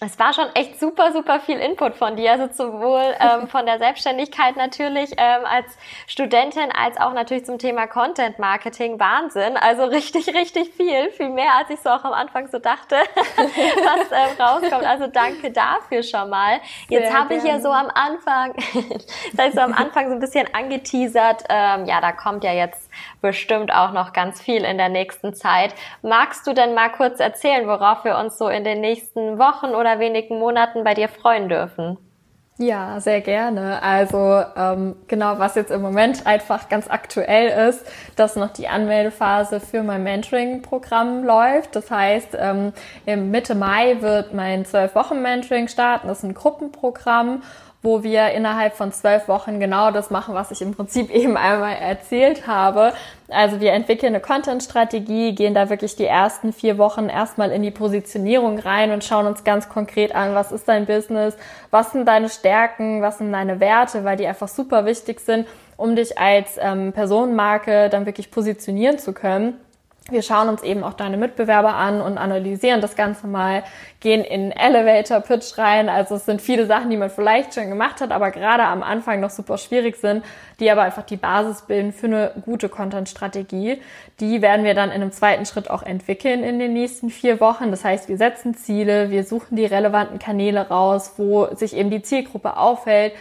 es war schon echt super, super viel Input von dir, also sowohl ähm, von der Selbstständigkeit natürlich ähm, als Studentin, als auch natürlich zum Thema Content Marketing. Wahnsinn, also richtig, richtig viel, viel mehr, als ich so auch am Anfang so dachte, was ähm, rauskommt. Also danke dafür schon mal. Jetzt habe ich ja so am Anfang, das heißt so am Anfang so ein bisschen angeteasert, ähm, ja, da kommt ja jetzt bestimmt auch noch ganz viel in der nächsten Zeit. Magst du denn mal kurz erzählen, worauf wir uns so in den nächsten Wochen oder wenigen Monaten bei dir freuen dürfen? Ja, sehr gerne. Also ähm, genau, was jetzt im Moment einfach ganz aktuell ist, dass noch die Anmeldephase für mein Mentoring-Programm läuft. Das heißt, ähm, Mitte Mai wird mein zwölf Wochen Mentoring starten. Das ist ein Gruppenprogramm wo wir innerhalb von zwölf Wochen genau das machen, was ich im Prinzip eben einmal erzählt habe. Also wir entwickeln eine Content-Strategie, gehen da wirklich die ersten vier Wochen erstmal in die Positionierung rein und schauen uns ganz konkret an, was ist dein Business, was sind deine Stärken, was sind deine Werte, weil die einfach super wichtig sind, um dich als ähm, Personenmarke dann wirklich positionieren zu können. Wir schauen uns eben auch deine Mitbewerber an und analysieren das Ganze mal, gehen in Elevator Pitch rein. Also es sind viele Sachen, die man vielleicht schon gemacht hat, aber gerade am Anfang noch super schwierig sind, die aber einfach die Basis bilden für eine gute Content-Strategie. Die werden wir dann in einem zweiten Schritt auch entwickeln in den nächsten vier Wochen. Das heißt, wir setzen Ziele, wir suchen die relevanten Kanäle raus, wo sich eben die Zielgruppe aufhält,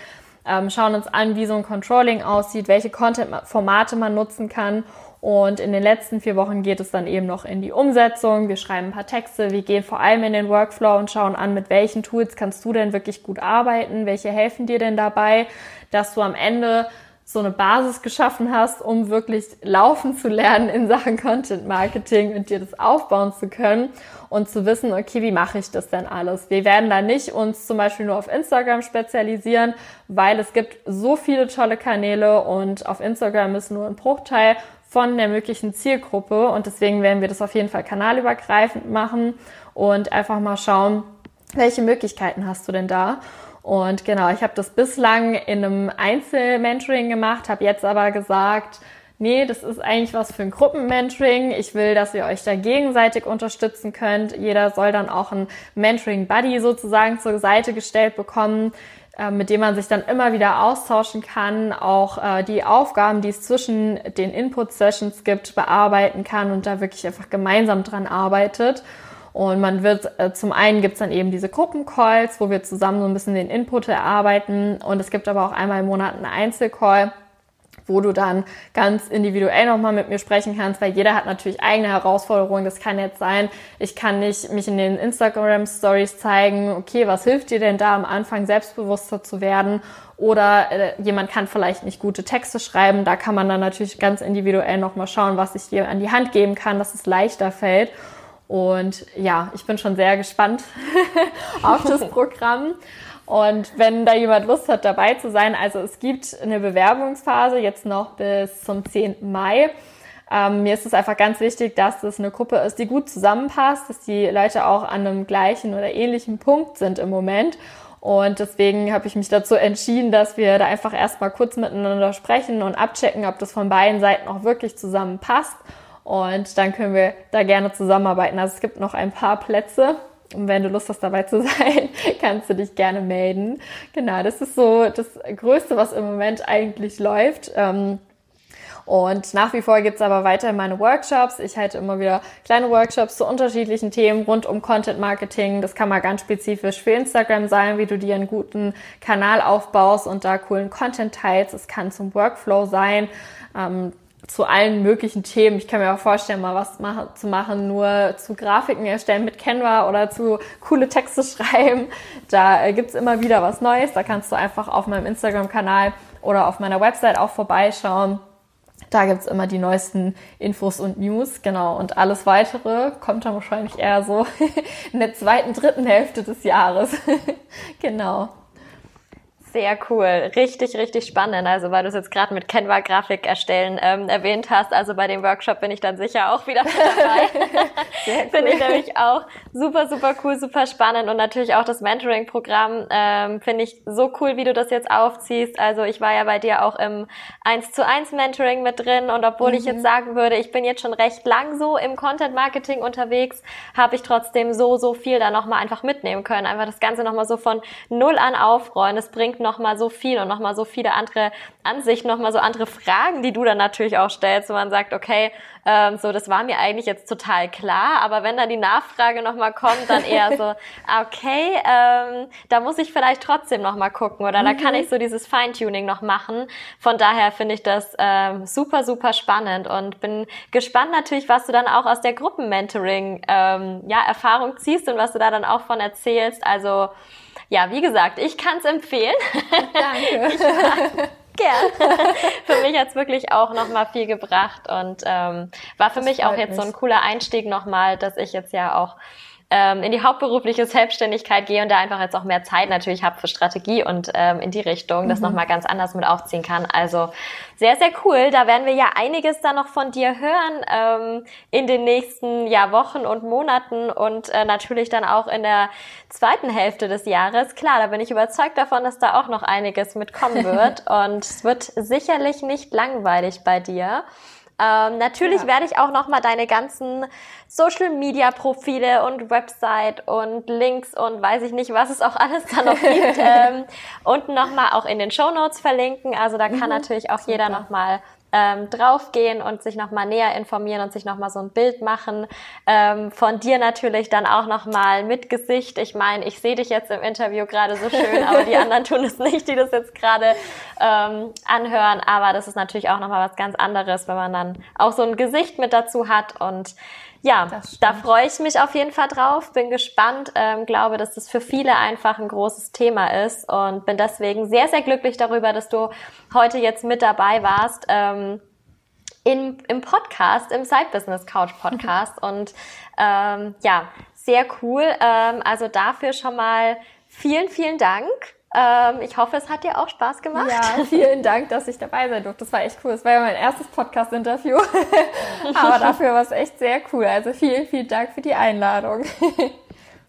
ähm, schauen uns an, wie so ein Controlling aussieht, welche Content-Formate man nutzen kann und in den letzten vier Wochen geht es dann eben noch in die Umsetzung. Wir schreiben ein paar Texte, wir gehen vor allem in den Workflow und schauen an, mit welchen Tools kannst du denn wirklich gut arbeiten, welche helfen dir denn dabei, dass du am Ende so eine Basis geschaffen hast, um wirklich laufen zu lernen in Sachen Content Marketing und dir das aufbauen zu können und zu wissen, okay, wie mache ich das denn alles? Wir werden da nicht uns zum Beispiel nur auf Instagram spezialisieren, weil es gibt so viele tolle Kanäle und auf Instagram ist nur ein Bruchteil von der möglichen Zielgruppe und deswegen werden wir das auf jeden Fall kanalübergreifend machen und einfach mal schauen, welche Möglichkeiten hast du denn da? Und genau, ich habe das bislang in einem Einzelmentoring gemacht, habe jetzt aber gesagt, nee, das ist eigentlich was für ein Gruppenmentoring. Ich will, dass ihr euch da gegenseitig unterstützen könnt. Jeder soll dann auch ein Mentoring-Buddy sozusagen zur Seite gestellt bekommen, mit dem man sich dann immer wieder austauschen kann, auch äh, die Aufgaben, die es zwischen den Input-Sessions gibt, bearbeiten kann und da wirklich einfach gemeinsam dran arbeitet. Und man wird, äh, zum einen gibt's dann eben diese Gruppencalls, wo wir zusammen so ein bisschen den Input erarbeiten. Und es gibt aber auch einmal im Monat einen Einzelcall, wo du dann ganz individuell nochmal mit mir sprechen kannst, weil jeder hat natürlich eigene Herausforderungen. Das kann jetzt sein, ich kann nicht mich in den Instagram Stories zeigen, okay, was hilft dir denn da am Anfang selbstbewusster zu werden? Oder äh, jemand kann vielleicht nicht gute Texte schreiben. Da kann man dann natürlich ganz individuell nochmal schauen, was ich dir an die Hand geben kann, dass es leichter fällt. Und ja, ich bin schon sehr gespannt auf das Programm. Und wenn da jemand Lust hat, dabei zu sein, also es gibt eine Bewerbungsphase jetzt noch bis zum 10. Mai. Ähm, mir ist es einfach ganz wichtig, dass es eine Gruppe ist, die gut zusammenpasst, dass die Leute auch an einem gleichen oder ähnlichen Punkt sind im Moment. Und deswegen habe ich mich dazu entschieden, dass wir da einfach erstmal kurz miteinander sprechen und abchecken, ob das von beiden Seiten auch wirklich zusammenpasst. Und dann können wir da gerne zusammenarbeiten. Also es gibt noch ein paar Plätze. Und wenn du Lust hast, dabei zu sein, kannst du dich gerne melden. Genau, das ist so das Größte, was im Moment eigentlich läuft. Ähm, und nach wie vor gibt's aber weiterhin meine Workshops. Ich halte immer wieder kleine Workshops zu unterschiedlichen Themen rund um Content Marketing. Das kann mal ganz spezifisch für Instagram sein, wie du dir einen guten Kanal aufbaust und da coolen Content teilst. Es kann zum Workflow sein. Ähm, zu allen möglichen Themen. Ich kann mir auch vorstellen, mal was zu machen, nur zu Grafiken erstellen mit Canva oder zu coole Texte schreiben. Da äh, gibt's immer wieder was Neues. Da kannst du einfach auf meinem Instagram-Kanal oder auf meiner Website auch vorbeischauen. Da gibt's immer die neuesten Infos und News, genau. Und alles weitere kommt dann wahrscheinlich eher so in der zweiten, dritten Hälfte des Jahres. genau. Sehr cool, richtig, richtig spannend. Also weil du es jetzt gerade mit Canva Grafik erstellen ähm, erwähnt hast, also bei dem Workshop bin ich dann sicher auch wieder mit dabei. cool. Finde ich nämlich auch super, super cool, super spannend und natürlich auch das Mentoring-Programm ähm, finde ich so cool, wie du das jetzt aufziehst. Also ich war ja bei dir auch im 1 zu 1 Mentoring mit drin und obwohl mhm. ich jetzt mhm. sagen würde, ich bin jetzt schon recht lang so im Content Marketing unterwegs, habe ich trotzdem so, so viel da nochmal einfach mitnehmen können. Einfach das Ganze nochmal so von null an aufrollen. Es bringt noch mal so viel und noch mal so viele andere Ansichten, noch mal so andere Fragen, die du dann natürlich auch stellst, wo man sagt, okay, ähm, so das war mir eigentlich jetzt total klar, aber wenn dann die Nachfrage noch mal kommt, dann eher so, okay, ähm, da muss ich vielleicht trotzdem noch mal gucken oder mhm. da kann mhm. ich so dieses Feintuning noch machen. Von daher finde ich das ähm, super, super spannend und bin gespannt natürlich, was du dann auch aus der Gruppenmentoring ähm, ja Erfahrung ziehst und was du da dann auch von erzählst. Also ja, wie gesagt, ich kann es empfehlen. Danke. Gern. für mich hat's wirklich auch nochmal viel gebracht und ähm, war für das mich auch jetzt mich. so ein cooler Einstieg nochmal, dass ich jetzt ja auch ähm, in die hauptberufliche Selbstständigkeit gehe und da einfach jetzt auch mehr Zeit natürlich habe für Strategie und ähm, in die Richtung das mhm. nochmal ganz anders mit aufziehen kann. Also sehr, sehr cool. Da werden wir ja einiges dann noch von dir hören ähm, in den nächsten ja, Wochen und Monaten und äh, natürlich dann auch in der zweiten Hälfte des Jahres. Klar, da bin ich überzeugt davon, dass da auch noch einiges mitkommen wird und es wird sicherlich nicht langweilig bei dir. Ähm, natürlich ja. werde ich auch noch mal deine ganzen Social Media Profile und Website und Links und weiß ich nicht, was es auch alles da noch gibt, ähm, unten noch mal auch in den Show Notes verlinken. Also da kann mhm. natürlich auch Super. jeder noch mal ähm, draufgehen und sich nochmal näher informieren und sich nochmal so ein Bild machen. Ähm, von dir natürlich dann auch nochmal mit Gesicht. Ich meine, ich sehe dich jetzt im Interview gerade so schön, aber die anderen tun es nicht, die das jetzt gerade ähm, anhören. Aber das ist natürlich auch nochmal was ganz anderes, wenn man dann auch so ein Gesicht mit dazu hat und ja, da freue ich mich auf jeden Fall drauf, bin gespannt, ähm, glaube, dass das für viele einfach ein großes Thema ist und bin deswegen sehr, sehr glücklich darüber, dass du heute jetzt mit dabei warst. Ähm, in, im Podcast, im Side Business Couch Podcast. Und ähm, ja, sehr cool. Ähm, also dafür schon mal vielen, vielen Dank. Ähm, ich hoffe, es hat dir auch Spaß gemacht. Ja, vielen Dank, dass ich dabei sein durfte. Das war echt cool. Das war ja mein erstes Podcast-Interview. Aber dafür war es echt sehr cool. Also vielen, vielen Dank für die Einladung.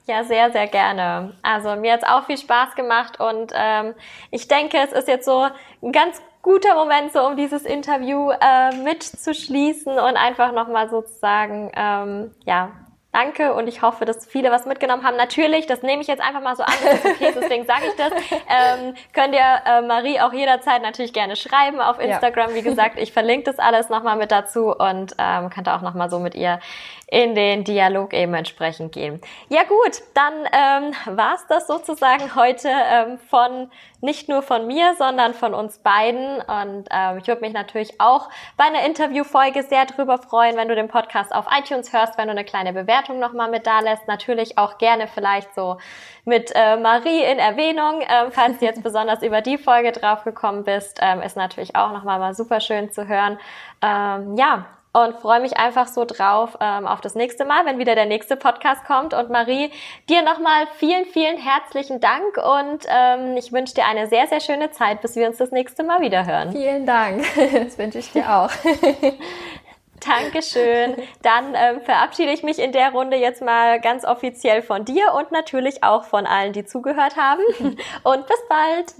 Ja, sehr, sehr gerne. Also mir hat es auch viel Spaß gemacht und ähm, ich denke, es ist jetzt so ein ganz guter Moment, so um dieses Interview äh, mitzuschließen und einfach nochmal sozusagen, ähm, ja, Danke und ich hoffe, dass viele was mitgenommen haben. Natürlich, das nehme ich jetzt einfach mal so an, das ist okay, deswegen sage ich das. Ähm, könnt ihr äh, Marie auch jederzeit natürlich gerne schreiben auf Instagram. Ja. Wie gesagt, ich verlinke das alles nochmal mit dazu und ähm, könnt auch nochmal so mit ihr in den Dialog eben entsprechend gehen. Ja gut, dann ähm, war das sozusagen heute ähm, von nicht nur von mir, sondern von uns beiden. Und ähm, ich würde mich natürlich auch bei einer Interviewfolge sehr drüber freuen, wenn du den Podcast auf iTunes hörst, wenn du eine kleine Bewertung nochmal mit da lässt. Natürlich auch gerne vielleicht so mit äh, Marie in Erwähnung, ähm, falls du jetzt besonders über die Folge draufgekommen bist, ähm, ist natürlich auch nochmal mal super schön zu hören. Ähm, ja, und freue mich einfach so drauf ähm, auf das nächste Mal, wenn wieder der nächste Podcast kommt. Und Marie, dir nochmal vielen, vielen herzlichen Dank und ähm, ich wünsche dir eine sehr, sehr schöne Zeit, bis wir uns das nächste Mal wieder hören. Vielen Dank, das wünsche ich dir auch. Dankeschön. Dann ähm, verabschiede ich mich in der Runde jetzt mal ganz offiziell von dir und natürlich auch von allen, die zugehört haben. Und bis bald.